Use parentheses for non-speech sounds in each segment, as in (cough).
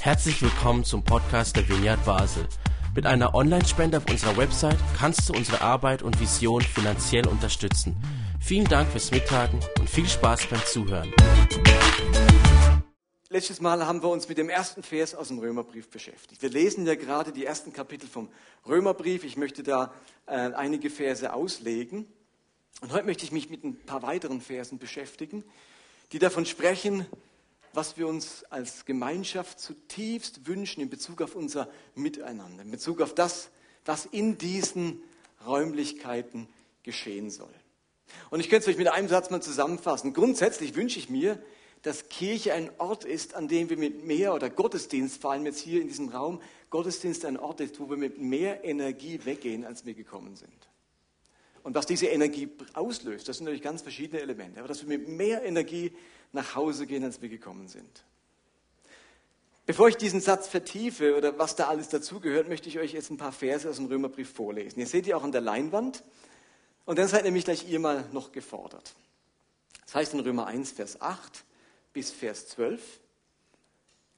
Herzlich willkommen zum Podcast der Vineyard Basel. Mit einer Online-Spende auf unserer Website kannst du unsere Arbeit und Vision finanziell unterstützen. Vielen Dank fürs Mittagen und viel Spaß beim Zuhören. Letztes Mal haben wir uns mit dem ersten Vers aus dem Römerbrief beschäftigt. Wir lesen ja gerade die ersten Kapitel vom Römerbrief. Ich möchte da äh, einige Verse auslegen. Und heute möchte ich mich mit ein paar weiteren Versen beschäftigen, die davon sprechen, was wir uns als Gemeinschaft zutiefst wünschen in Bezug auf unser Miteinander, in Bezug auf das, was in diesen Räumlichkeiten geschehen soll. Und ich könnte es euch mit einem Satz mal zusammenfassen. Grundsätzlich wünsche ich mir, dass Kirche ein Ort ist, an dem wir mit mehr, oder Gottesdienst, vor allem jetzt hier in diesem Raum, Gottesdienst ein Ort ist, wo wir mit mehr Energie weggehen, als wir gekommen sind. Und was diese Energie auslöst, das sind natürlich ganz verschiedene Elemente, aber dass wir mit mehr Energie nach Hause gehen, als wir gekommen sind. Bevor ich diesen Satz vertiefe oder was da alles dazugehört, möchte ich euch jetzt ein paar Verse aus dem Römerbrief vorlesen. Ihr seht die auch an der Leinwand und dann seid nämlich gleich ihr mal noch gefordert. Das heißt in Römer 1, Vers 8, bis Vers 12.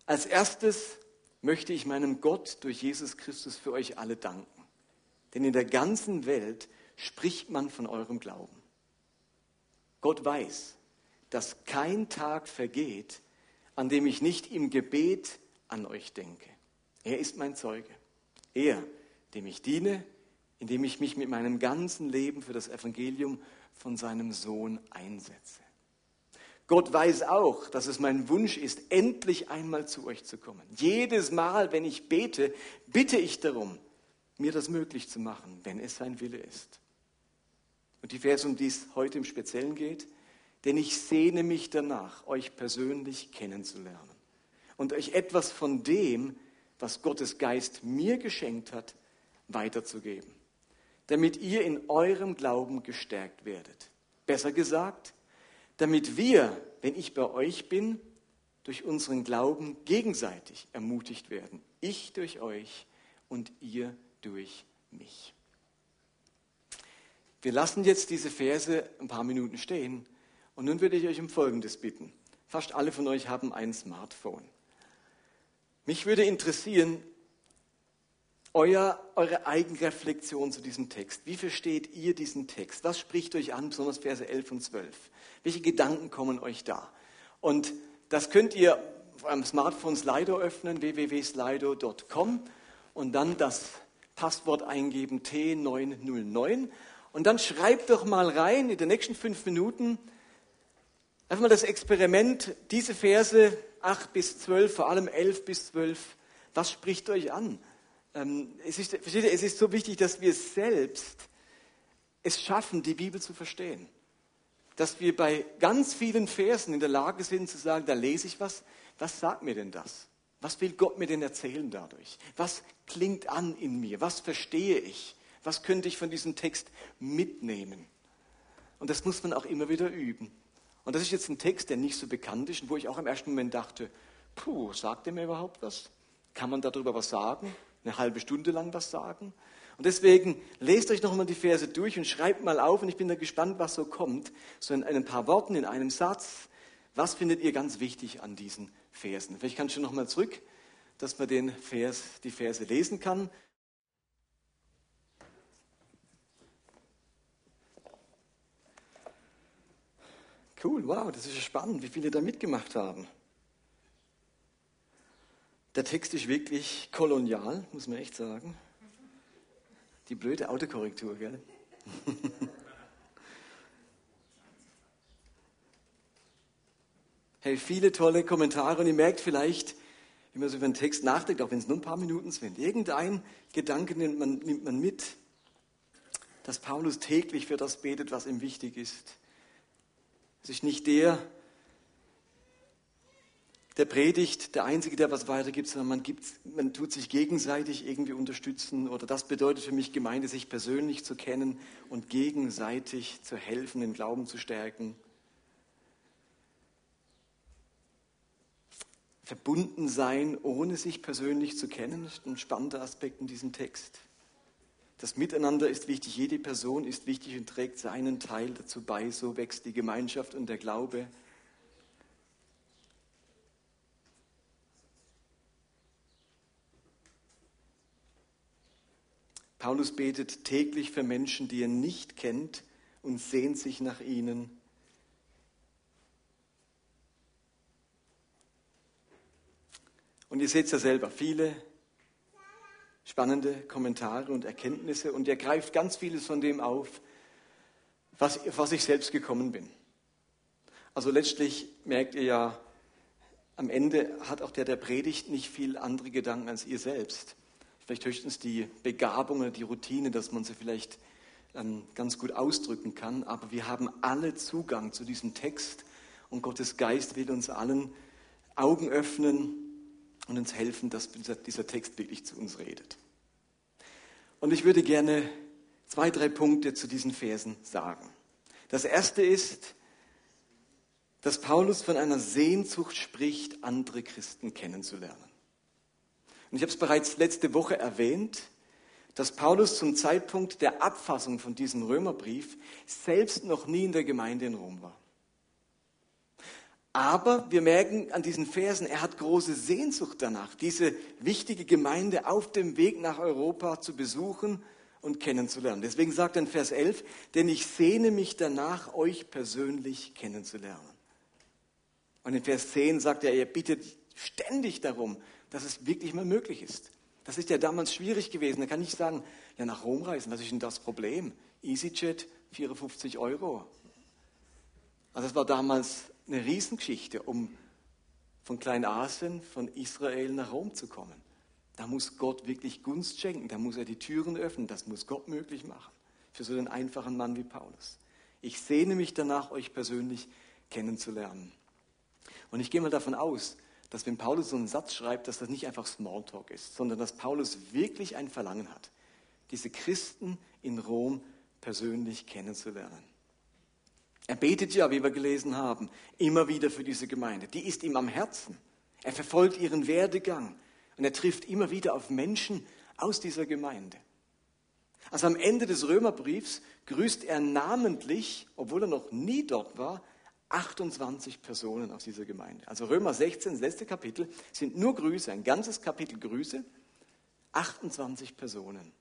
Als erstes möchte ich meinem Gott durch Jesus Christus für euch alle danken. Denn in der ganzen Welt spricht man von eurem Glauben. Gott weiß, dass kein Tag vergeht, an dem ich nicht im Gebet an euch denke. Er ist mein Zeuge. Er, dem ich diene, indem ich mich mit meinem ganzen Leben für das Evangelium von seinem Sohn einsetze. Gott weiß auch, dass es mein Wunsch ist, endlich einmal zu euch zu kommen. Jedes Mal, wenn ich bete, bitte ich darum, mir das möglich zu machen, wenn es sein Wille ist. Und die Verse, um die es heute im Speziellen geht, denn ich sehne mich danach, euch persönlich kennenzulernen und euch etwas von dem, was Gottes Geist mir geschenkt hat, weiterzugeben, damit ihr in eurem Glauben gestärkt werdet. Besser gesagt, damit wir, wenn ich bei euch bin, durch unseren Glauben gegenseitig ermutigt werden. Ich durch euch und ihr durch mich. Wir lassen jetzt diese Verse ein paar Minuten stehen und nun würde ich euch um Folgendes bitten. Fast alle von euch haben ein Smartphone. Mich würde interessieren, euer, eure Eigenreflexion zu diesem Text. Wie versteht ihr diesen Text? Was spricht euch an, besonders Verse 11 und 12? Welche Gedanken kommen euch da? Und das könnt ihr auf eurem Smartphone Slido öffnen, www.slido.com und dann das Passwort eingeben T909 und dann schreibt doch mal rein in den nächsten fünf Minuten einfach mal das Experiment, diese Verse 8 bis 12, vor allem 11 bis 12, was spricht euch an? Ähm, es, ist, versteht ihr, es ist so wichtig, dass wir selbst es schaffen, die Bibel zu verstehen. Dass wir bei ganz vielen Versen in der Lage sind zu sagen, da lese ich was, was sagt mir denn das? Was will Gott mir denn erzählen dadurch? Was klingt an in mir? Was verstehe ich? Was könnte ich von diesem Text mitnehmen? Und das muss man auch immer wieder üben. Und das ist jetzt ein Text, der nicht so bekannt ist und wo ich auch im ersten Moment dachte, puh, sagt er mir überhaupt was? Kann man darüber was sagen? eine halbe Stunde lang was sagen. Und deswegen lest euch nochmal die Verse durch und schreibt mal auf und ich bin da gespannt, was so kommt. So in ein paar Worten, in einem Satz. Was findet ihr ganz wichtig an diesen Versen? Vielleicht kannst du nochmal zurück, dass man den Vers, die Verse lesen kann. Cool, wow, das ist ja spannend, wie viele da mitgemacht haben. Der Text ist wirklich kolonial, muss man echt sagen. Die blöde Autokorrektur, gell? (laughs) hey, viele tolle Kommentare und ihr merkt vielleicht, wie man so über den Text nachdenkt, auch wenn es nur ein paar Minuten sind. Irgendein Gedanke nimmt man, nimmt man mit, dass Paulus täglich für das betet, was ihm wichtig ist. Es ist nicht der, der Predigt der Einzige, der was weitergibt, sondern man, gibt, man tut sich gegenseitig irgendwie unterstützen. Oder das bedeutet für mich Gemeinde, sich persönlich zu kennen und gegenseitig zu helfen, den Glauben zu stärken. Verbunden sein, ohne sich persönlich zu kennen, ist ein spannender Aspekt in diesem Text. Das Miteinander ist wichtig, jede Person ist wichtig und trägt seinen Teil dazu bei, so wächst die Gemeinschaft und der Glaube. Paulus betet täglich für Menschen, die er nicht kennt und sehnt sich nach ihnen. Und ihr seht es ja selber, viele spannende Kommentare und Erkenntnisse und er greift ganz vieles von dem auf, was, was ich selbst gekommen bin. Also letztlich merkt ihr ja, am Ende hat auch der der Predigt nicht viel andere Gedanken als ihr selbst. Vielleicht höchstens die Begabung oder die Routine, dass man sie vielleicht ähm, ganz gut ausdrücken kann. Aber wir haben alle Zugang zu diesem Text und Gottes Geist will uns allen Augen öffnen und uns helfen, dass dieser Text wirklich zu uns redet. Und ich würde gerne zwei, drei Punkte zu diesen Versen sagen. Das erste ist, dass Paulus von einer Sehnsucht spricht, andere Christen kennenzulernen. Und ich habe es bereits letzte Woche erwähnt, dass Paulus zum Zeitpunkt der Abfassung von diesem Römerbrief selbst noch nie in der Gemeinde in Rom war. Aber wir merken an diesen Versen, er hat große Sehnsucht danach, diese wichtige Gemeinde auf dem Weg nach Europa zu besuchen und kennenzulernen. Deswegen sagt er in Vers 11, denn ich sehne mich danach, euch persönlich kennenzulernen. Und in Vers 10 sagt er, er bittet ständig darum, dass es wirklich mal möglich ist. Das ist ja damals schwierig gewesen. Da kann ich sagen, ja, nach Rom reisen, was ist denn das Problem? EasyJet, 54 Euro. Also das war damals eine Riesengeschichte, um von Kleinasien, von Israel nach Rom zu kommen. Da muss Gott wirklich Gunst schenken, da muss er die Türen öffnen, das muss Gott möglich machen. Für so einen einfachen Mann wie Paulus. Ich sehne mich danach, euch persönlich kennenzulernen. Und ich gehe mal davon aus, dass wenn Paulus so einen Satz schreibt, dass das nicht einfach Smalltalk ist, sondern dass Paulus wirklich ein Verlangen hat, diese Christen in Rom persönlich kennenzulernen. Er betet ja, wie wir gelesen haben, immer wieder für diese Gemeinde. Die ist ihm am Herzen. Er verfolgt ihren Werdegang und er trifft immer wieder auf Menschen aus dieser Gemeinde. Also am Ende des Römerbriefs grüßt er namentlich, obwohl er noch nie dort war, 28 Personen aus dieser Gemeinde. Also Römer 16, das letzte Kapitel, sind nur Grüße, ein ganzes Kapitel Grüße, 28 Personen.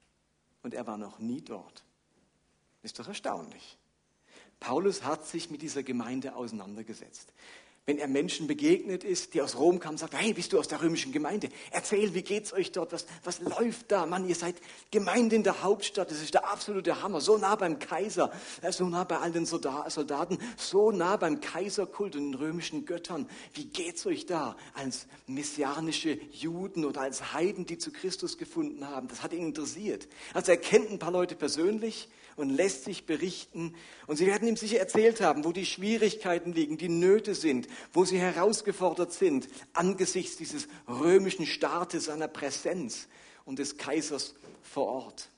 Und er war noch nie dort. Ist doch erstaunlich. Paulus hat sich mit dieser Gemeinde auseinandergesetzt wenn er Menschen begegnet ist, die aus Rom kamen, sagt, hey, bist du aus der römischen Gemeinde? Erzähl, wie geht's euch dort? Was, was läuft da? Mann, ihr seid Gemeinde in der Hauptstadt. Das ist der absolute Hammer. So nah beim Kaiser, äh, so nah bei all den Soldaten, so nah beim Kaiserkult und den römischen Göttern. Wie geht's euch da? Als messianische Juden oder als Heiden, die zu Christus gefunden haben. Das hat ihn interessiert. Also er kennt ein paar Leute persönlich und lässt sich berichten. Und sie werden ihm sicher erzählt haben, wo die Schwierigkeiten liegen, die Nöte sind, wo sie herausgefordert sind angesichts dieses römischen Staates, seiner Präsenz und des Kaisers vor Ort.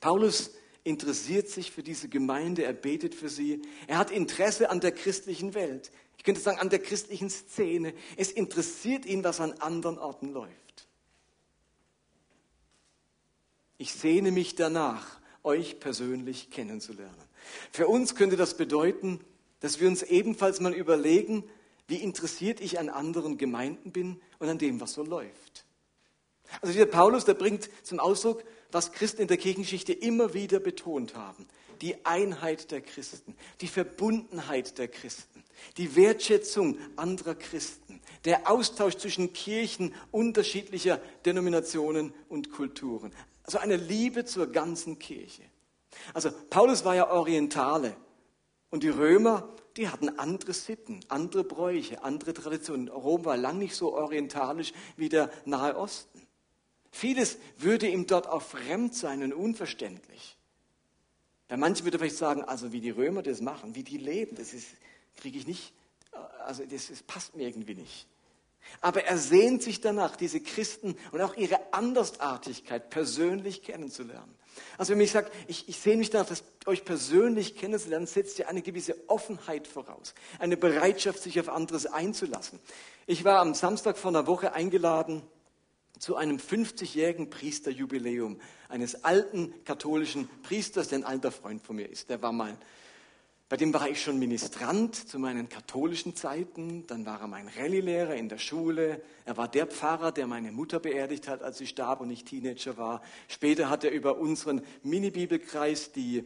Paulus interessiert sich für diese Gemeinde, er betet für sie, er hat Interesse an der christlichen Welt. Ich könnte sagen, an der christlichen Szene. Es interessiert ihn, was an anderen Orten läuft. Ich sehne mich danach, euch persönlich kennenzulernen. Für uns könnte das bedeuten, dass wir uns ebenfalls mal überlegen, wie interessiert ich an anderen Gemeinden bin und an dem, was so läuft. Also dieser Paulus, der bringt zum Ausdruck, was Christen in der Kirchengeschichte immer wieder betont haben. Die Einheit der Christen, die Verbundenheit der Christen, die Wertschätzung anderer Christen, der Austausch zwischen Kirchen unterschiedlicher Denominationen und Kulturen. Also eine Liebe zur ganzen Kirche. Also Paulus war ja Orientale und die Römer, die hatten andere Sitten, andere Bräuche, andere Traditionen. Rom war lang nicht so orientalisch wie der Nahe Osten. Vieles würde ihm dort auch fremd sein und unverständlich. Bei manchen würde vielleicht sagen, also wie die Römer das machen, wie die leben, das kriege ich nicht, also das, das passt mir irgendwie nicht. Aber er sehnt sich danach, diese Christen und auch ihre Andersartigkeit persönlich kennenzulernen. Also wenn ich sage, ich, ich sehne mich danach, das euch persönlich kennenzulernen, setzt ja eine gewisse Offenheit voraus, eine Bereitschaft, sich auf anderes einzulassen. Ich war am Samstag vor einer Woche eingeladen zu einem 50-jährigen Priesterjubiläum eines alten katholischen Priesters, der ein alter Freund von mir ist. Der war mal Bei dem war ich schon Ministrant zu meinen katholischen Zeiten. Dann war er mein Rallye-Lehrer in der Schule. Er war der Pfarrer, der meine Mutter beerdigt hat, als sie starb und ich Teenager war. Später hat er über unseren Mini-Bibelkreis die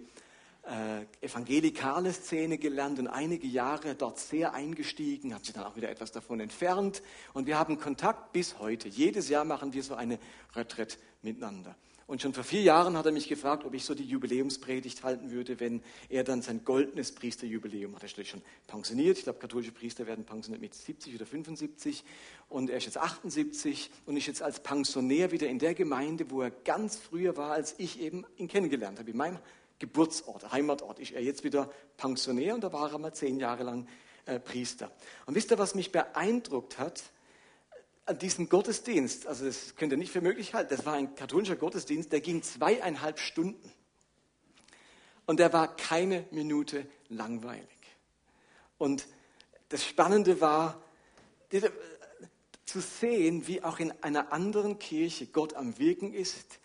äh, evangelikale Szene gelernt und einige Jahre dort sehr eingestiegen, hat sich dann auch wieder etwas davon entfernt und wir haben Kontakt bis heute. Jedes Jahr machen wir so eine Retreat miteinander. Und schon vor vier Jahren hat er mich gefragt, ob ich so die Jubiläumspredigt halten würde, wenn er dann sein goldenes Priesterjubiläum hat. Er ist schon pensioniert. Ich glaube, katholische Priester werden pensioniert mit 70 oder 75. Und er ist jetzt 78 und ist jetzt als Pensionär wieder in der Gemeinde, wo er ganz früher war, als ich eben ihn kennengelernt habe, in meinem Geburtsort, Heimatort, ist er jetzt wieder Pensionär und da war er mal zehn Jahre lang äh, Priester. Und wisst ihr, was mich beeindruckt hat? An diesem Gottesdienst, also das könnt ihr nicht für möglich halten, das war ein katholischer Gottesdienst, der ging zweieinhalb Stunden. Und der war keine Minute langweilig. Und das Spannende war, zu sehen, wie auch in einer anderen Kirche Gott am Wirken ist,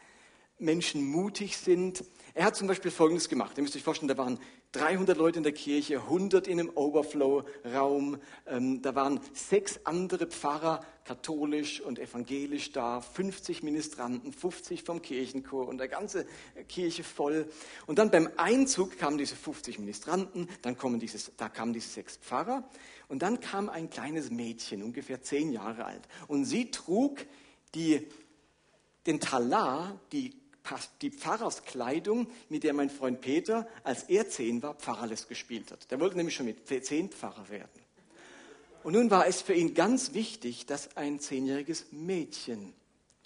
Menschen mutig sind, er hat zum Beispiel Folgendes gemacht. Ihr müsst euch vorstellen, da waren 300 Leute in der Kirche, 100 in einem Overflow-Raum. Ähm, da waren sechs andere Pfarrer, katholisch und evangelisch da, 50 Ministranten, 50 vom Kirchenchor und der ganze Kirche voll. Und dann beim Einzug kamen diese 50 Ministranten, dann kommen dieses, da kamen diese sechs Pfarrer und dann kam ein kleines Mädchen, ungefähr zehn Jahre alt. Und sie trug die, den Talar, die die Pfarrerskleidung, mit der mein Freund Peter, als er zehn war, Pfarrerles gespielt hat. Der wollte nämlich schon mit zehn Pfarrer werden. Und nun war es für ihn ganz wichtig, dass ein zehnjähriges Mädchen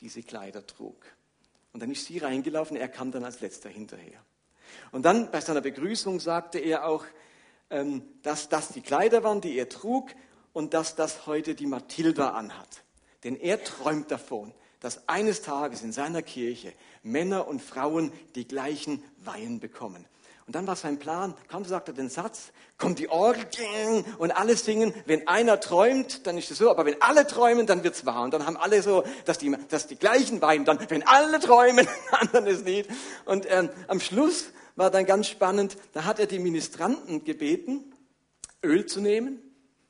diese Kleider trug. Und dann ist sie reingelaufen, er kam dann als letzter hinterher. Und dann bei seiner Begrüßung sagte er auch, ähm, dass das die Kleider waren, die er trug und dass das heute die Mathilda anhat. Denn er träumt davon, dass eines Tages in seiner Kirche Männer und Frauen die gleichen Weihen bekommen. Und dann war sein Plan, kaum sagt er den Satz, kommt die Orgel und alle singen. Wenn einer träumt, dann ist es so, aber wenn alle träumen, dann wird's wahr. Und dann haben alle so, dass die, dass die gleichen weinen. Dann, wenn alle träumen, (laughs) dann ist Lied. Und ähm, am Schluss war dann ganz spannend, da hat er die Ministranten gebeten, Öl zu nehmen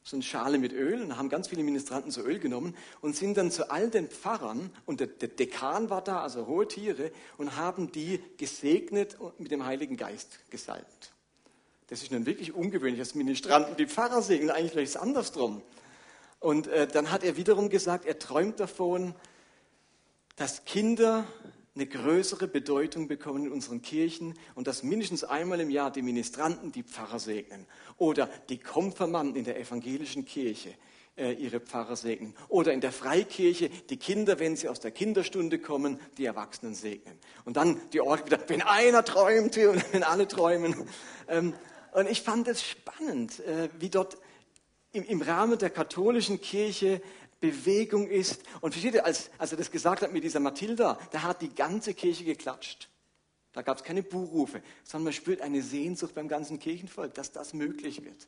so eine Schale mit Öl und haben ganz viele Ministranten so Öl genommen und sind dann zu all den Pfarrern und der, der Dekan war da, also hohe Tiere, und haben die gesegnet und mit dem Heiligen Geist gesalbt. Das ist nun wirklich ungewöhnlich, dass Ministranten die Pfarrer segnen, eigentlich ist es andersrum. Und äh, dann hat er wiederum gesagt, er träumt davon, dass Kinder eine größere Bedeutung bekommen in unseren Kirchen und dass mindestens einmal im Jahr die Ministranten die Pfarrer segnen oder die Konfirmanden in der evangelischen Kirche äh, ihre Pfarrer segnen oder in der Freikirche die Kinder, wenn sie aus der Kinderstunde kommen, die Erwachsenen segnen. Und dann die Orte wieder, wenn einer träumt und (laughs) wenn alle träumen. Ähm, und ich fand es spannend, äh, wie dort im Rahmen der katholischen Kirche Bewegung ist. Und versteht ihr, als, als er das gesagt hat mit dieser Mathilda, da hat die ganze Kirche geklatscht. Da gab es keine Buhrufe, sondern man spürt eine Sehnsucht beim ganzen Kirchenvolk, dass das möglich wird.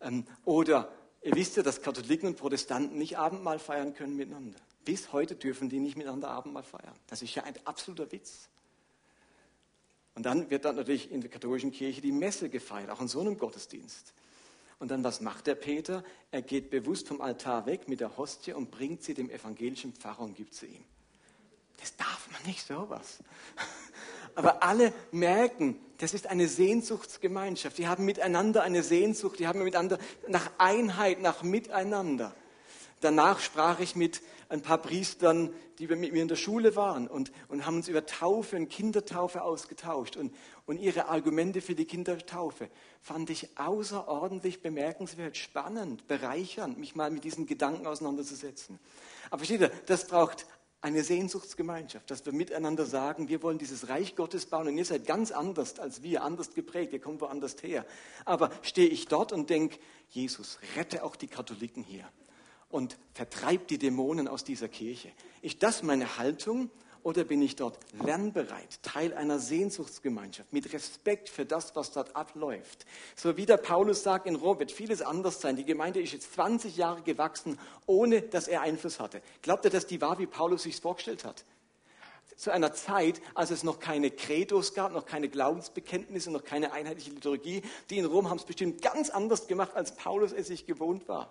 Ähm, oder ihr wisst ja, dass Katholiken und Protestanten nicht Abendmahl feiern können miteinander. Bis heute dürfen die nicht miteinander Abendmahl feiern. Das ist ja ein absoluter Witz. Und dann wird dann natürlich in der katholischen Kirche die Messe gefeiert, auch in so einem Gottesdienst. Und dann, was macht der Peter? Er geht bewusst vom Altar weg mit der Hostie und bringt sie dem evangelischen Pfarrer und gibt sie ihm. Das darf man nicht sowas. (laughs) Aber alle merken, das ist eine Sehnsuchtsgemeinschaft. Die haben miteinander eine Sehnsucht, die haben miteinander nach Einheit, nach Miteinander. Danach sprach ich mit ein paar Priestern, die mit mir in der Schule waren und, und haben uns über Taufe und Kindertaufe ausgetauscht. Und, und ihre Argumente für die Kindertaufe fand ich außerordentlich bemerkenswert, spannend, bereichernd, mich mal mit diesen Gedanken auseinanderzusetzen. Aber versteht ihr, das braucht eine Sehnsuchtsgemeinschaft, dass wir miteinander sagen, wir wollen dieses Reich Gottes bauen und ihr seid ganz anders als wir, anders geprägt, ihr kommt woanders her. Aber stehe ich dort und denke, Jesus, rette auch die Katholiken hier und vertreibt die Dämonen aus dieser Kirche. Ist das meine Haltung oder bin ich dort lernbereit, Teil einer Sehnsuchtsgemeinschaft, mit Respekt für das, was dort abläuft? So wie der Paulus sagt, in Rom wird vieles anders sein. Die Gemeinde ist jetzt 20 Jahre gewachsen, ohne dass er Einfluss hatte. Glaubt er, dass die war, wie Paulus sich vorgestellt hat? zu einer Zeit, als es noch keine Credos gab, noch keine Glaubensbekenntnisse, noch keine einheitliche Liturgie. Die in Rom haben es bestimmt ganz anders gemacht, als Paulus es sich gewohnt war.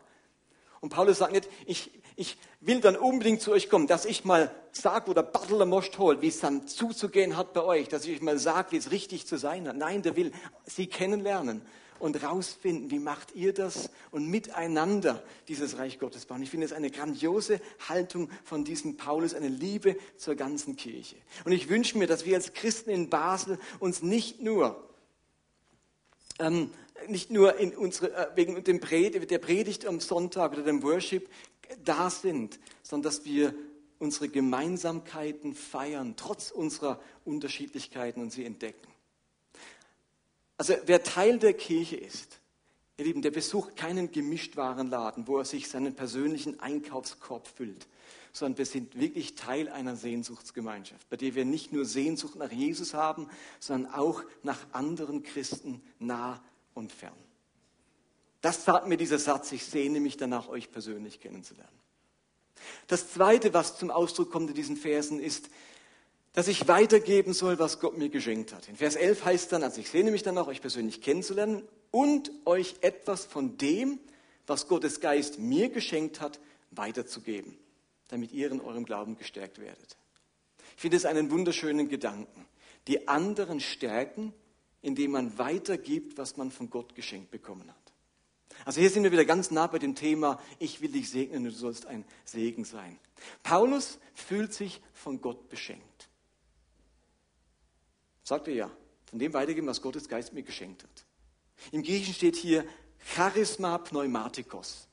Und Paulus sagt nicht, ich, ich will dann unbedingt zu euch kommen, dass ich mal sage, wo der Bartler holt, wie es dann zuzugehen hat bei euch, dass ich euch mal sage, wie es richtig zu sein hat. Nein, der will sie kennenlernen und rausfinden, wie macht ihr das und miteinander dieses Reich Gottes bauen. Ich finde es eine grandiose Haltung von diesem Paulus, eine Liebe zur ganzen Kirche. Und ich wünsche mir, dass wir als Christen in Basel uns nicht nur ähm, nicht nur in unsere, äh, wegen dem Pred der Predigt am Sonntag oder dem Worship da sind, sondern dass wir unsere Gemeinsamkeiten feiern, trotz unserer Unterschiedlichkeiten und sie entdecken. Also wer Teil der Kirche ist, ihr Lieben, der besucht keinen Gemischtwarenladen, wo er sich seinen persönlichen Einkaufskorb füllt, sondern wir sind wirklich Teil einer Sehnsuchtsgemeinschaft, bei der wir nicht nur Sehnsucht nach Jesus haben, sondern auch nach anderen Christen nah und fern. Das sagt mir dieser Satz, ich sehne mich danach, euch persönlich kennenzulernen. Das Zweite, was zum Ausdruck kommt in diesen Versen, ist, dass ich weitergeben soll, was Gott mir geschenkt hat. In Vers 11 heißt dann, also ich sehne mich danach, euch persönlich kennenzulernen und euch etwas von dem, was Gottes Geist mir geschenkt hat, weiterzugeben, damit ihr in eurem Glauben gestärkt werdet. Ich finde es einen wunderschönen Gedanken. Die anderen stärken, indem man weitergibt, was man von Gott geschenkt bekommen hat. Also hier sind wir wieder ganz nah bei dem Thema, ich will dich segnen und du sollst ein Segen sein. Paulus fühlt sich von Gott beschenkt. Sagt er ja, von dem weitergeben, was Gottes Geist mir geschenkt hat. Im Griechischen steht hier Charisma Pneumatikos.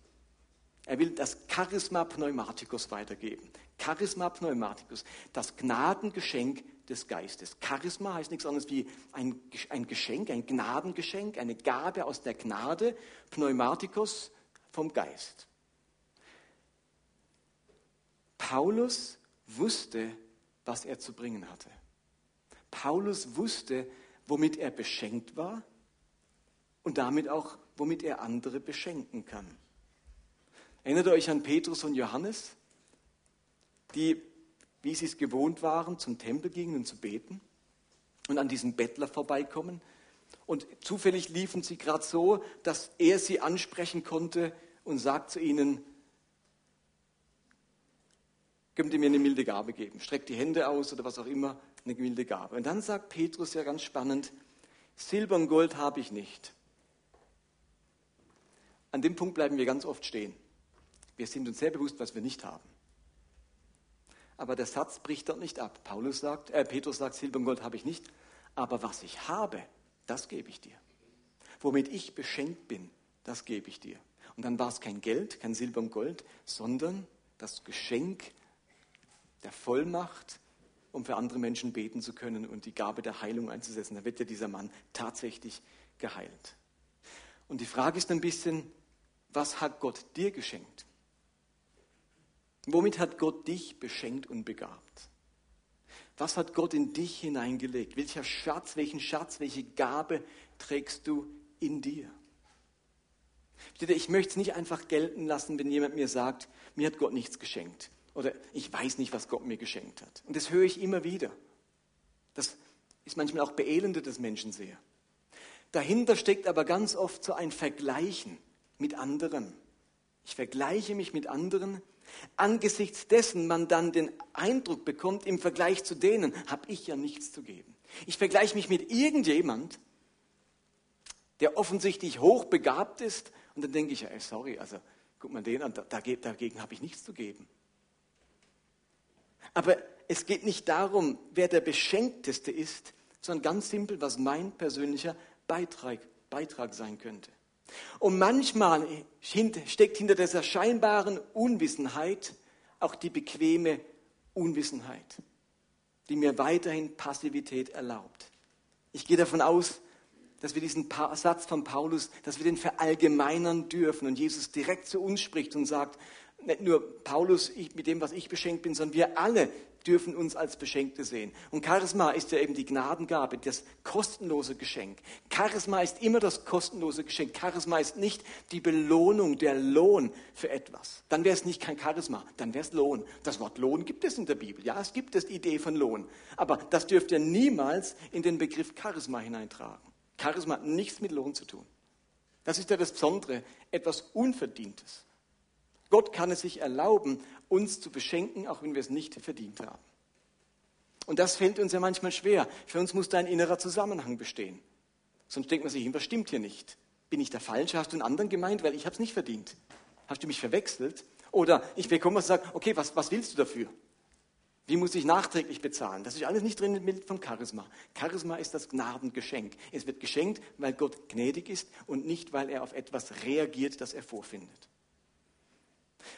Er will das Charisma Pneumatikos weitergeben. Charisma Pneumatikos, das Gnadengeschenk des Geistes. Charisma heißt nichts anderes wie ein, Geschenk, ein Gnadengeschenk, eine Gabe aus der Gnade, Pneumatikos vom Geist. Paulus wusste, was er zu bringen hatte. Paulus wusste, womit er beschenkt war und damit auch, womit er andere beschenken kann. Erinnert ihr euch an Petrus und Johannes, die wie sie es gewohnt waren, zum Tempel gingen und zu beten und an diesem Bettler vorbeikommen. Und zufällig liefen sie gerade so, dass er sie ansprechen konnte und sagt zu ihnen, könnt ihr mir eine milde Gabe geben, streckt die Hände aus oder was auch immer, eine milde Gabe. Und dann sagt Petrus ja ganz spannend, Silber und Gold habe ich nicht. An dem Punkt bleiben wir ganz oft stehen. Wir sind uns sehr bewusst, was wir nicht haben aber der Satz bricht dort nicht ab. Paulus sagt, äh, Petrus sagt, Silber und Gold habe ich nicht, aber was ich habe, das gebe ich dir. Womit ich beschenkt bin, das gebe ich dir. Und dann war es kein Geld, kein Silber und Gold, sondern das Geschenk der Vollmacht, um für andere Menschen beten zu können und die Gabe der Heilung einzusetzen. Da wird ja dieser Mann tatsächlich geheilt. Und die Frage ist ein bisschen, was hat Gott dir geschenkt? Womit hat Gott dich beschenkt und begabt? Was hat Gott in dich hineingelegt? Welcher Schatz, welchen Schatz, welche Gabe trägst du in dir? Ich möchte es nicht einfach gelten lassen, wenn jemand mir sagt, mir hat Gott nichts geschenkt. Oder ich weiß nicht, was Gott mir geschenkt hat. Und das höre ich immer wieder. Das ist manchmal auch beelendend des Menschen sehr. Dahinter steckt aber ganz oft so ein Vergleichen mit anderen. Ich vergleiche mich mit anderen Angesichts dessen man dann den Eindruck bekommt, im Vergleich zu denen habe ich ja nichts zu geben. Ich vergleiche mich mit irgendjemand, der offensichtlich hochbegabt ist und dann denke ich, ey, sorry, also guck mal den an, dagegen, dagegen habe ich nichts zu geben. Aber es geht nicht darum, wer der Beschenkteste ist, sondern ganz simpel, was mein persönlicher Beitrag, Beitrag sein könnte. Und manchmal steckt hinter dieser scheinbaren Unwissenheit auch die bequeme Unwissenheit, die mir weiterhin Passivität erlaubt. Ich gehe davon aus, dass wir diesen Satz von Paulus, dass wir den verallgemeinern dürfen und Jesus direkt zu uns spricht und sagt, nicht nur Paulus ich, mit dem, was ich beschenkt bin, sondern wir alle dürfen uns als Beschenkte sehen. Und Charisma ist ja eben die Gnadengabe, das kostenlose Geschenk. Charisma ist immer das kostenlose Geschenk. Charisma ist nicht die Belohnung, der Lohn für etwas. Dann wäre es nicht kein Charisma, dann wäre es Lohn. Das Wort Lohn gibt es in der Bibel. Ja, es gibt es die Idee von Lohn. Aber das dürft ihr niemals in den Begriff Charisma hineintragen. Charisma hat nichts mit Lohn zu tun. Das ist ja das Besondere, etwas Unverdientes. Gott kann es sich erlauben, uns zu beschenken, auch wenn wir es nicht verdient haben. Und das fällt uns ja manchmal schwer. Für uns muss da ein innerer Zusammenhang bestehen. Sonst denkt man sich, was stimmt hier nicht? Bin ich der Falsche? Hast du einen anderen gemeint? Weil ich habe es nicht verdient. Hast du mich verwechselt? Oder ich bekomme was und sage, okay, was, was willst du dafür? Wie muss ich nachträglich bezahlen? Das ist alles nicht drin mit vom Charisma. Charisma ist das Gnadengeschenk. Es wird geschenkt, weil Gott gnädig ist und nicht, weil er auf etwas reagiert, das er vorfindet.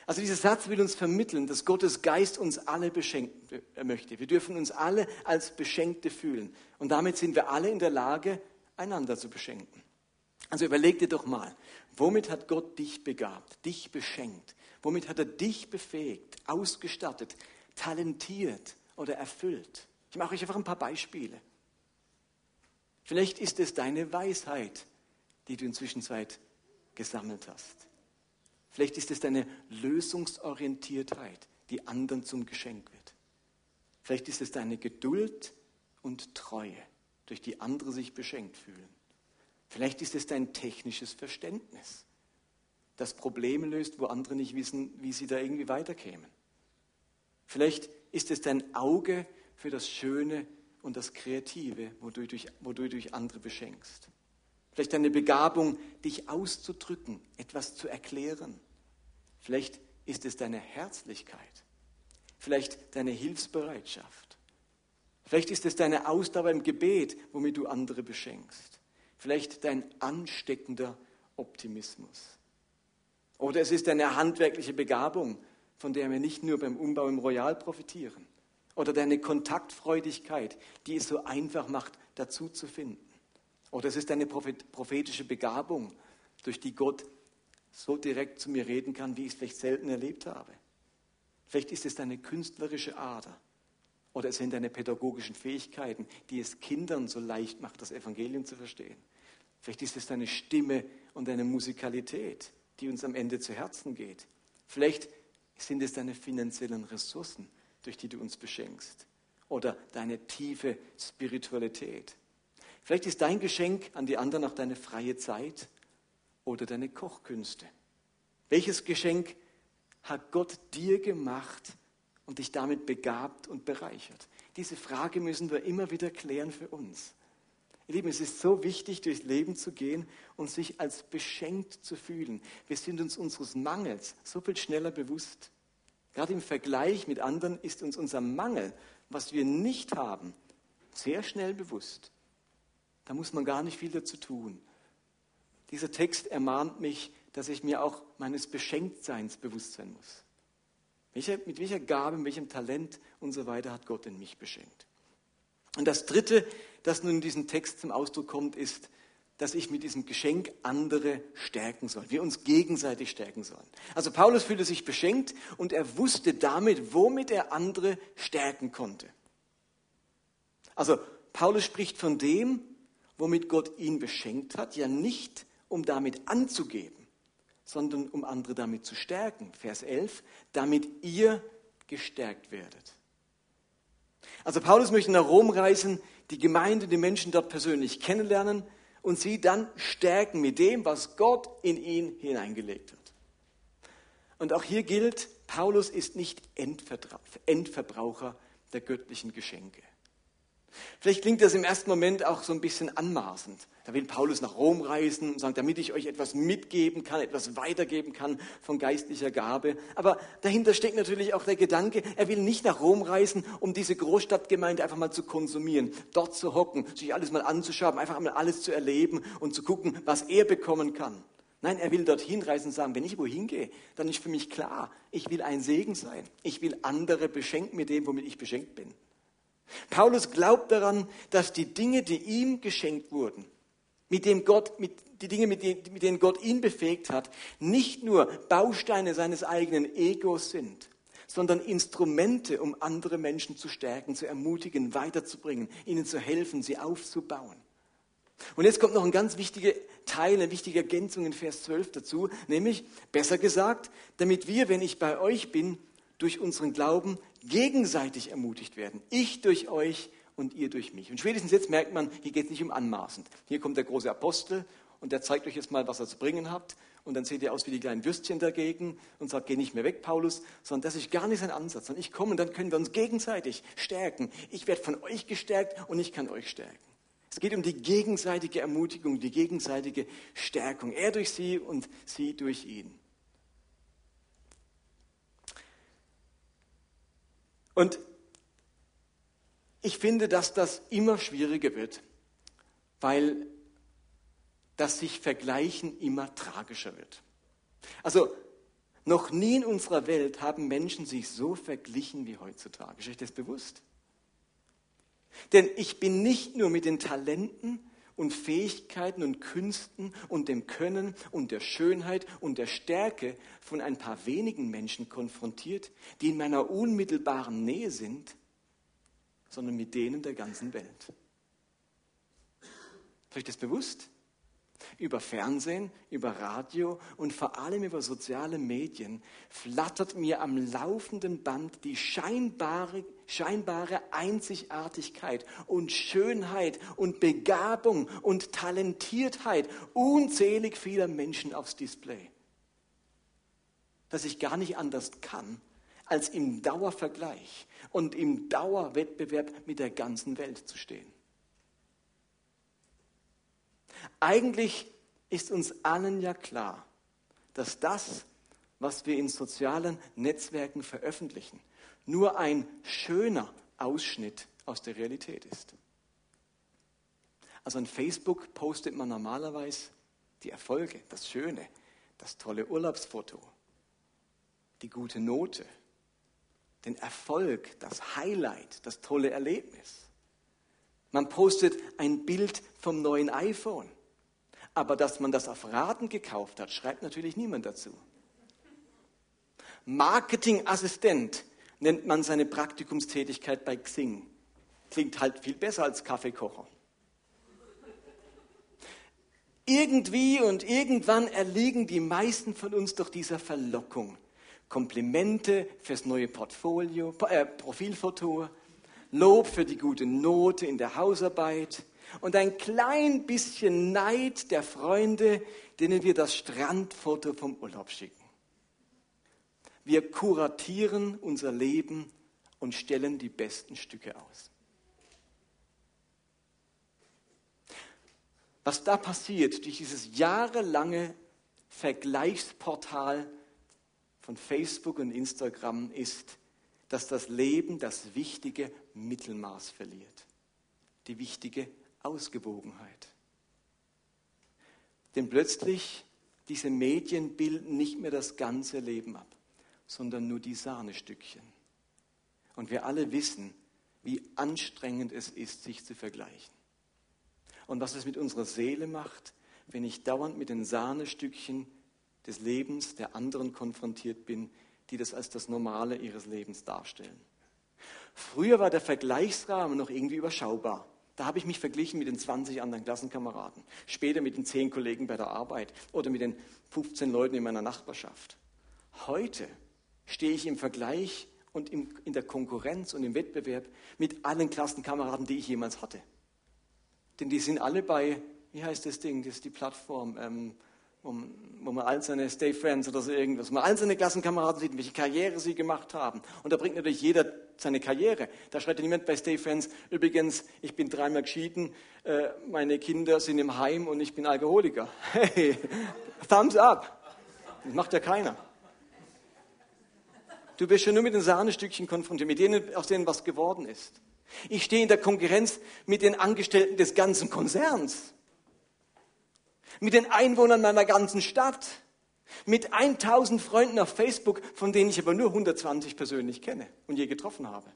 Also dieser Satz will uns vermitteln, dass Gottes Geist uns alle beschenken möchte. Wir dürfen uns alle als Beschenkte fühlen. Und damit sind wir alle in der Lage, einander zu beschenken. Also überleg dir doch mal, womit hat Gott dich begabt, dich beschenkt? Womit hat er dich befähigt, ausgestattet, talentiert oder erfüllt? Ich mache euch einfach ein paar Beispiele. Vielleicht ist es deine Weisheit, die du inzwischen Zeit gesammelt hast. Vielleicht ist es deine Lösungsorientiertheit, die anderen zum Geschenk wird. Vielleicht ist es deine Geduld und Treue, durch die andere sich beschenkt fühlen. Vielleicht ist es dein technisches Verständnis, das Probleme löst, wo andere nicht wissen, wie sie da irgendwie weiterkämen. Vielleicht ist es dein Auge für das Schöne und das Kreative, wodurch, durch, wodurch du durch andere beschenkst. Vielleicht deine Begabung, dich auszudrücken, etwas zu erklären. Vielleicht ist es deine Herzlichkeit. Vielleicht deine Hilfsbereitschaft. Vielleicht ist es deine Ausdauer im Gebet, womit du andere beschenkst. Vielleicht dein ansteckender Optimismus. Oder es ist deine handwerkliche Begabung, von der wir nicht nur beim Umbau im Royal profitieren. Oder deine Kontaktfreudigkeit, die es so einfach macht, dazu zu finden. Oder es ist deine prophetische Begabung, durch die Gott so direkt zu mir reden kann, wie ich es vielleicht selten erlebt habe. Vielleicht ist es deine künstlerische Ader oder es sind deine pädagogischen Fähigkeiten, die es Kindern so leicht macht, das Evangelium zu verstehen. Vielleicht ist es deine Stimme und deine Musikalität, die uns am Ende zu Herzen geht. Vielleicht sind es deine finanziellen Ressourcen, durch die du uns beschenkst. Oder deine tiefe Spiritualität. Vielleicht ist dein Geschenk an die anderen auch deine freie Zeit oder deine Kochkünste? Welches Geschenk hat Gott dir gemacht und dich damit begabt und bereichert? Diese Frage müssen wir immer wieder klären für uns. Ihr Lieben, es ist so wichtig, durchs Leben zu gehen und sich als beschenkt zu fühlen. Wir sind uns unseres Mangels so viel schneller bewusst. Gerade im Vergleich mit anderen ist uns unser Mangel, was wir nicht haben, sehr schnell bewusst. Da muss man gar nicht viel dazu tun. Dieser Text ermahnt mich, dass ich mir auch meines Beschenktseins bewusst sein muss. Welche, mit welcher Gabe, mit welchem Talent und so weiter hat Gott in mich beschenkt. Und das Dritte, das nun in diesem Text zum Ausdruck kommt, ist, dass ich mit diesem Geschenk andere stärken soll. Wir uns gegenseitig stärken sollen. Also Paulus fühlte sich beschenkt und er wusste damit, womit er andere stärken konnte. Also Paulus spricht von dem, womit Gott ihn beschenkt hat, ja nicht um damit anzugeben, sondern um andere damit zu stärken. Vers 11, damit ihr gestärkt werdet. Also Paulus möchte nach Rom reisen, die Gemeinde, die Menschen dort persönlich kennenlernen und sie dann stärken mit dem, was Gott in ihn hineingelegt hat. Und auch hier gilt, Paulus ist nicht Endverbraucher der göttlichen Geschenke. Vielleicht klingt das im ersten Moment auch so ein bisschen anmaßend. Da will Paulus nach Rom reisen und sagen, damit ich euch etwas mitgeben kann, etwas weitergeben kann von geistlicher Gabe. Aber dahinter steckt natürlich auch der Gedanke, er will nicht nach Rom reisen, um diese Großstadtgemeinde einfach mal zu konsumieren, dort zu hocken, sich alles mal anzuschauen, einfach mal alles zu erleben und zu gucken, was er bekommen kann. Nein, er will dorthin reisen und sagen, wenn ich wohin gehe, dann ist für mich klar, ich will ein Segen sein. Ich will andere beschenken mit dem, womit ich beschenkt bin. Paulus glaubt daran, dass die Dinge, die ihm geschenkt wurden, mit dem Gott, mit die Dinge, mit denen Gott ihn befähigt hat, nicht nur Bausteine seines eigenen Egos sind, sondern Instrumente, um andere Menschen zu stärken, zu ermutigen, weiterzubringen, ihnen zu helfen, sie aufzubauen. Und jetzt kommt noch ein ganz wichtiger Teil, eine wichtige Ergänzung in Vers 12 dazu, nämlich, besser gesagt, damit wir, wenn ich bei euch bin, durch unseren Glauben gegenseitig ermutigt werden. Ich durch euch und ihr durch mich. Und spätestens jetzt merkt man, hier geht es nicht um anmaßend. Hier kommt der große Apostel und der zeigt euch jetzt mal, was er zu bringen habt. Und dann seht ihr aus wie die kleinen Würstchen dagegen und sagt, geh nicht mehr weg, Paulus, sondern das ist gar nicht sein Ansatz. Sondern ich komme und dann können wir uns gegenseitig stärken. Ich werde von euch gestärkt und ich kann euch stärken. Es geht um die gegenseitige Ermutigung, die gegenseitige Stärkung. Er durch sie und sie durch ihn. Und ich finde, dass das immer schwieriger wird, weil das sich Vergleichen immer tragischer wird. Also noch nie in unserer Welt haben Menschen sich so verglichen wie heutzutage. Ist euch das bewusst? Denn ich bin nicht nur mit den Talenten und Fähigkeiten und Künsten und dem Können und der Schönheit und der Stärke von ein paar wenigen Menschen konfrontiert, die in meiner unmittelbaren Nähe sind, sondern mit denen der ganzen Welt. Ist euch das bewusst? Über Fernsehen, über Radio und vor allem über soziale Medien flattert mir am laufenden Band die scheinbare, scheinbare Einzigartigkeit und Schönheit und Begabung und Talentiertheit unzählig vieler Menschen aufs Display. Dass ich gar nicht anders kann, als im Dauervergleich und im Dauerwettbewerb mit der ganzen Welt zu stehen. Eigentlich ist uns allen ja klar, dass das, was wir in sozialen Netzwerken veröffentlichen, nur ein schöner Ausschnitt aus der Realität ist. Also an Facebook postet man normalerweise die Erfolge, das Schöne, das tolle Urlaubsfoto, die gute Note, den Erfolg, das Highlight, das tolle Erlebnis. Man postet ein Bild vom neuen iPhone. Aber dass man das auf Raten gekauft hat, schreibt natürlich niemand dazu. Marketingassistent nennt man seine Praktikumstätigkeit bei Xing. Klingt halt viel besser als Kaffeekocher. Irgendwie und irgendwann erliegen die meisten von uns durch dieser Verlockung. Komplimente fürs neue Portfolio, äh, Profilfoto, Lob für die gute Note in der Hausarbeit und ein klein bisschen Neid der Freunde, denen wir das Strandfoto vom Urlaub schicken. Wir kuratieren unser Leben und stellen die besten Stücke aus. Was da passiert durch dieses jahrelange Vergleichsportal von Facebook und Instagram ist, dass das Leben das wichtige Mittelmaß verliert, die wichtige Ausgewogenheit. Denn plötzlich, diese Medien bilden nicht mehr das ganze Leben ab, sondern nur die Sahnestückchen. Und wir alle wissen, wie anstrengend es ist, sich zu vergleichen. Und was es mit unserer Seele macht, wenn ich dauernd mit den Sahnestückchen des Lebens der anderen konfrontiert bin, die das als das Normale ihres Lebens darstellen. Früher war der Vergleichsrahmen noch irgendwie überschaubar. Da habe ich mich verglichen mit den 20 anderen Klassenkameraden, später mit den 10 Kollegen bei der Arbeit oder mit den 15 Leuten in meiner Nachbarschaft. Heute stehe ich im Vergleich und in der Konkurrenz und im Wettbewerb mit allen Klassenkameraden, die ich jemals hatte. Denn die sind alle bei, wie heißt das Ding, das ist die Plattform, ähm, wo, wo man all seine Stay Friends oder so irgendwas, wo man all seine Klassenkameraden sieht, welche Karriere sie gemacht haben. Und da bringt natürlich jeder seine Karriere. Da schreibt niemand bei Stay Friends, übrigens, ich bin dreimal geschieden, äh, meine Kinder sind im Heim und ich bin Alkoholiker. (laughs) Hey, thumbs up. Das macht ja keiner. Du bist schon nur mit den Sahnestückchen konfrontiert, mit denen, aus denen was geworden ist. Ich stehe in der Konkurrenz mit den Angestellten des ganzen Konzerns mit den Einwohnern meiner ganzen Stadt, mit 1000 Freunden auf Facebook, von denen ich aber nur 120 persönlich kenne und je getroffen habe.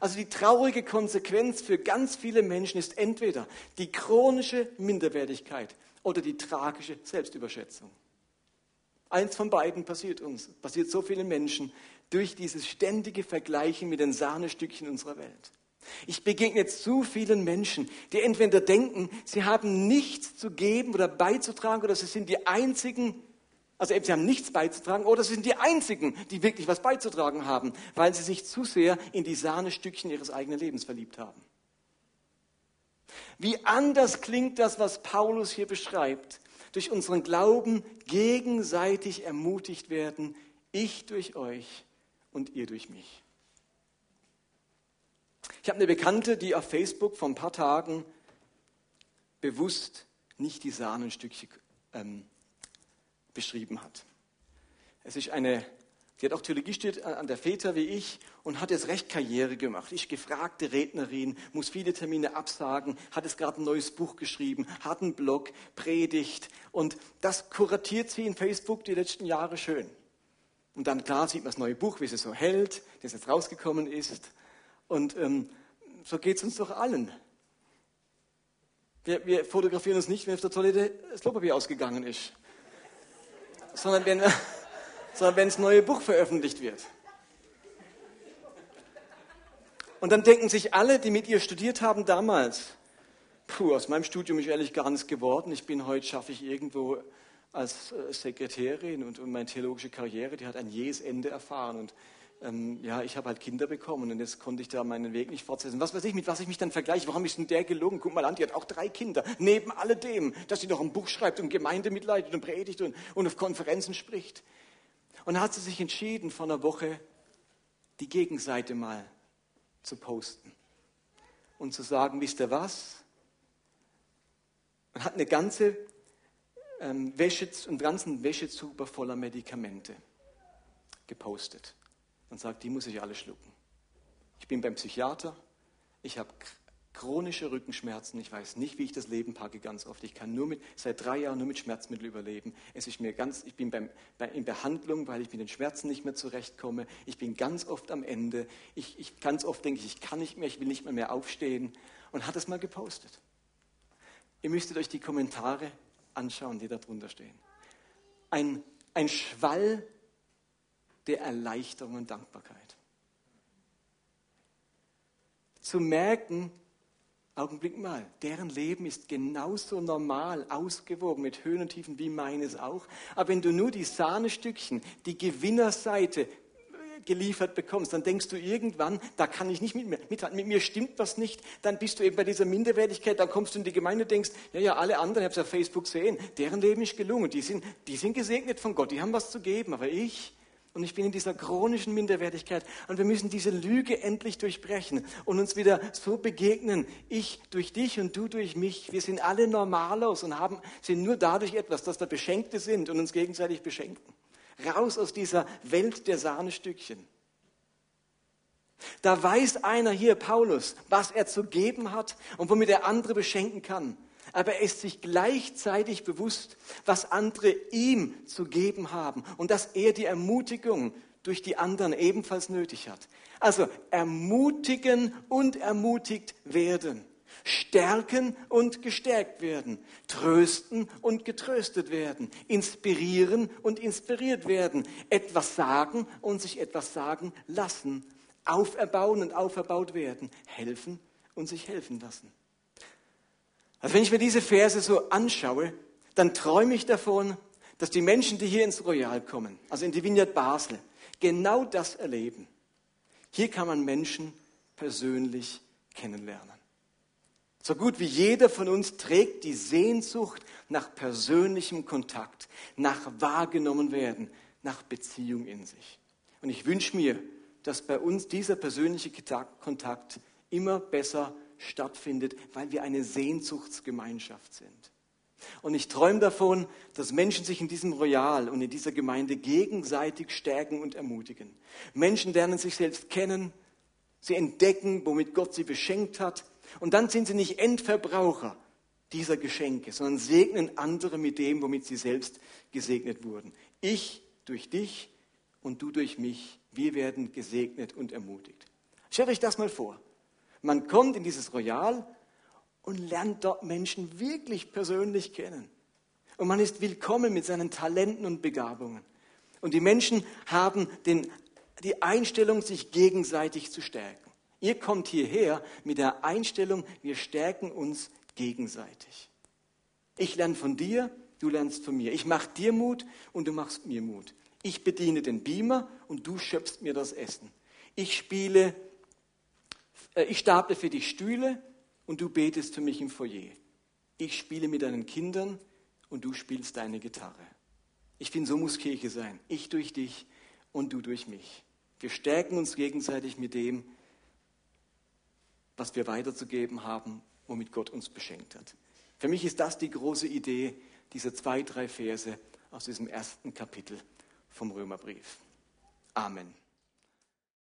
Also die traurige Konsequenz für ganz viele Menschen ist entweder die chronische Minderwertigkeit oder die tragische Selbstüberschätzung. Eins von beiden passiert uns, passiert so vielen Menschen durch dieses ständige Vergleichen mit den Sahnestückchen unserer Welt. Ich begegne zu vielen Menschen, die entweder denken, sie haben nichts zu geben oder beizutragen oder sie sind die einzigen, also sie haben nichts beizutragen oder sie sind die einzigen, die wirklich was beizutragen haben, weil sie sich zu sehr in die Sahnestückchen ihres eigenen Lebens verliebt haben. Wie anders klingt das, was Paulus hier beschreibt, durch unseren Glauben gegenseitig ermutigt werden, ich durch euch und ihr durch mich. Ich habe eine Bekannte, die auf Facebook vor ein paar Tagen bewusst nicht die Sahnenstückchen ähm, beschrieben hat. Es ist eine, die hat auch Theologie studiert an der Väter wie ich und hat jetzt recht Karriere gemacht. Ich gefragte Rednerin, muss viele Termine absagen, hat jetzt gerade ein neues Buch geschrieben, hat einen Blog, predigt und das kuratiert sie in Facebook die letzten Jahre schön. Und dann klar sieht man das neue Buch, wie es so hält, das jetzt rausgekommen ist. Und ähm, so geht es uns doch allen. Wir, wir, fotografieren uns nicht, wenn auf der Toilette das Klopapier ausgegangen ist, sondern wenn, sondern wenn das neue Buch veröffentlicht wird. Und dann denken sich alle, die mit ihr studiert haben damals, puh, aus meinem Studium ist ehrlich gar nichts geworden. Ich bin heute, schaffe ich irgendwo als äh, Sekretärin und, meine theologische Karriere, die hat ein jähes Ende erfahren. Und ähm, ja, ich habe halt Kinder bekommen und jetzt konnte ich da meinen Weg nicht fortsetzen. Was weiß ich, mit was ich mich dann vergleiche? Warum ist denn der gelungen? Guck mal an, die hat auch drei Kinder. Neben alledem, dass sie noch ein Buch schreibt und Gemeinde mitleidet und predigt und, und auf Konferenzen spricht. Und da hat sie sich entschieden, vor einer Woche die Gegenseite mal zu posten und zu sagen, wisst ihr was? Man hat eine ganze ähm, Wäsche, einen ganzen Wäschezuber voller Medikamente gepostet und sagt, die muss ich alle schlucken. Ich bin beim Psychiater, ich habe chronische Rückenschmerzen, ich weiß nicht, wie ich das Leben packe ganz oft. Ich kann nur mit, seit drei Jahren nur mit Schmerzmitteln überleben. Es ist mir ganz, ich bin beim, bei, in Behandlung, weil ich mit den Schmerzen nicht mehr zurechtkomme. Ich bin ganz oft am Ende. Ich, ich ganz oft denke ich, ich kann nicht mehr, ich will nicht mehr, mehr aufstehen. Und hat es mal gepostet. Ihr müsstet euch die Kommentare anschauen, die da drunter stehen. Ein, ein Schwall der Erleichterung und Dankbarkeit. Zu merken, Augenblick mal, deren Leben ist genauso normal, ausgewogen, mit Höhen und Tiefen wie meines auch. Aber wenn du nur die Sahnestückchen, die Gewinnerseite geliefert bekommst, dann denkst du irgendwann, da kann ich nicht mit mit mir stimmt was nicht, dann bist du eben bei dieser Minderwertigkeit, dann kommst du in die Gemeinde und denkst, ja, ja, alle anderen, ich habe es auf Facebook gesehen, deren Leben ist gelungen, die sind, die sind gesegnet von Gott, die haben was zu geben, aber ich, und ich bin in dieser chronischen Minderwertigkeit. Und wir müssen diese Lüge endlich durchbrechen und uns wieder so begegnen. Ich durch dich und du durch mich. Wir sind alle normalos und haben, sind nur dadurch etwas, dass wir Beschenkte sind und uns gegenseitig beschenken. Raus aus dieser Welt der Sahnestückchen. Da weiß einer hier, Paulus, was er zu geben hat und womit er andere beschenken kann. Aber er ist sich gleichzeitig bewusst, was andere ihm zu geben haben und dass er die Ermutigung durch die anderen ebenfalls nötig hat. Also ermutigen und ermutigt werden stärken und gestärkt werden, trösten und getröstet werden, inspirieren und inspiriert werden, etwas sagen und sich etwas sagen lassen, auferbauen und auferbaut werden, helfen und sich helfen lassen. Also wenn ich mir diese Verse so anschaue, dann träume ich davon, dass die Menschen, die hier ins Royal kommen, also in die Vineyard Basel, genau das erleben. Hier kann man Menschen persönlich kennenlernen. So gut wie jeder von uns trägt die Sehnsucht nach persönlichem Kontakt, nach wahrgenommen werden, nach Beziehung in sich. Und ich wünsche mir, dass bei uns dieser persönliche Kontakt immer besser stattfindet, weil wir eine Sehnsuchtsgemeinschaft sind. Und ich träume davon, dass Menschen sich in diesem Royal und in dieser Gemeinde gegenseitig stärken und ermutigen. Menschen lernen sich selbst kennen, sie entdecken, womit Gott sie beschenkt hat und dann sind sie nicht Endverbraucher dieser Geschenke, sondern segnen andere mit dem, womit sie selbst gesegnet wurden. Ich durch dich und du durch mich. Wir werden gesegnet und ermutigt. Stellt euch das mal vor. Man kommt in dieses Royal und lernt dort Menschen wirklich persönlich kennen. Und man ist willkommen mit seinen Talenten und Begabungen. Und die Menschen haben den, die Einstellung, sich gegenseitig zu stärken. Ihr kommt hierher mit der Einstellung, wir stärken uns gegenseitig. Ich lerne von dir, du lernst von mir. Ich mache dir Mut und du machst mir Mut. Ich bediene den Beamer und du schöpfst mir das Essen. Ich spiele, ich staple für dich Stühle und du betest für mich im Foyer. Ich spiele mit deinen Kindern und du spielst deine Gitarre. Ich finde, so muss Kirche sein. Ich durch dich und du durch mich. Wir stärken uns gegenseitig mit dem, was wir weiterzugeben haben, womit Gott uns beschenkt hat. Für mich ist das die große Idee dieser zwei, drei Verse aus diesem ersten Kapitel vom Römerbrief. Amen.